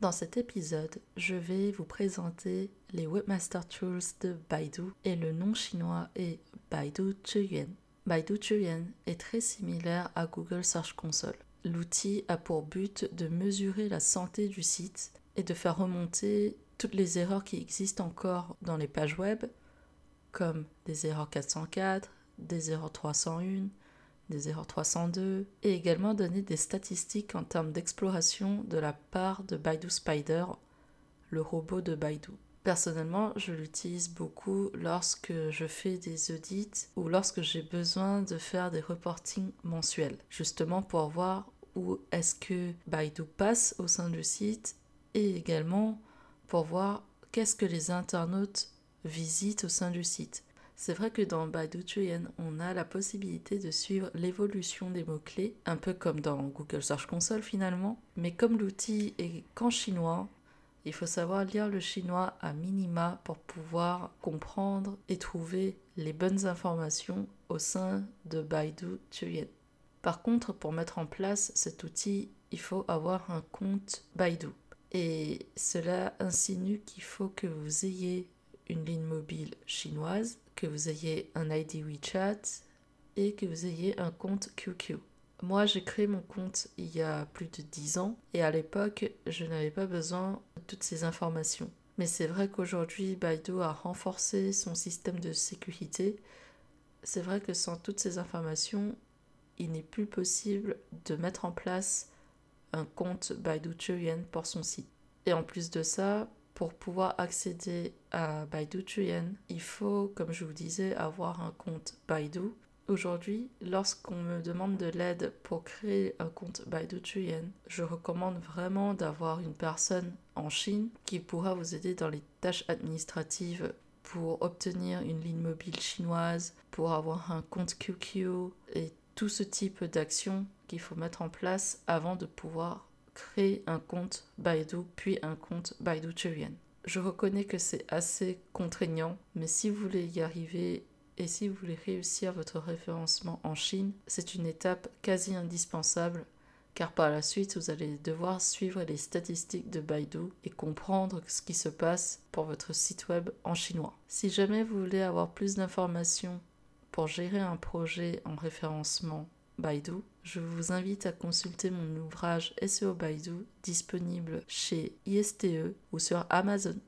Dans cet épisode, je vais vous présenter les Webmaster Tools de Baidu et le nom chinois est Baidu Zhiyuan. Baidu Zhiyuan est très similaire à Google Search Console. L'outil a pour but de mesurer la santé du site et de faire remonter toutes les erreurs qui existent encore dans les pages web, comme des erreurs 404, des erreurs 301, des erreurs 302, et également donner des statistiques en termes d'exploration de la part de Baidu Spider, le robot de Baidu. Personnellement, je l'utilise beaucoup lorsque je fais des audits ou lorsque j'ai besoin de faire des reportings mensuels, justement pour voir où est-ce que Baidu passe au sein du site et également pour voir qu'est-ce que les internautes visitent au sein du site. C'est vrai que dans Baidu Chuyen, on a la possibilité de suivre l'évolution des mots-clés, un peu comme dans Google Search Console finalement, mais comme l'outil est qu'en chinois, il faut savoir lire le chinois à minima pour pouvoir comprendre et trouver les bonnes informations au sein de Baidu Chuyen. Par contre, pour mettre en place cet outil, il faut avoir un compte Baidu. Et cela insinue qu'il faut que vous ayez une ligne mobile chinoise, que vous ayez un ID WeChat et que vous ayez un compte QQ. Moi, j'ai créé mon compte il y a plus de 10 ans et à l'époque, je n'avais pas besoin de toutes ces informations. Mais c'est vrai qu'aujourd'hui, Baidu a renforcé son système de sécurité. C'est vrai que sans toutes ces informations, il n'est plus possible de mettre en place un compte Baidu Chuyen pour son site. Et en plus de ça, pour pouvoir accéder à Baidu Chuyen, il faut, comme je vous disais, avoir un compte Baidu. Aujourd'hui, lorsqu'on me demande de l'aide pour créer un compte Baidu Chuyen, je recommande vraiment d'avoir une personne en Chine qui pourra vous aider dans les tâches administratives pour obtenir une ligne mobile chinoise, pour avoir un compte QQ et tout ce type d'action qu'il faut mettre en place avant de pouvoir créer un compte Baidu puis un compte Baidu Chuyen. Je reconnais que c'est assez contraignant, mais si vous voulez y arriver et si vous voulez réussir votre référencement en Chine, c'est une étape quasi indispensable car par la suite vous allez devoir suivre les statistiques de Baidu et comprendre ce qui se passe pour votre site web en chinois. Si jamais vous voulez avoir plus d'informations pour gérer un projet en référencement Baidu, je vous invite à consulter mon ouvrage SEO Baidu disponible chez ISTE ou sur Amazon.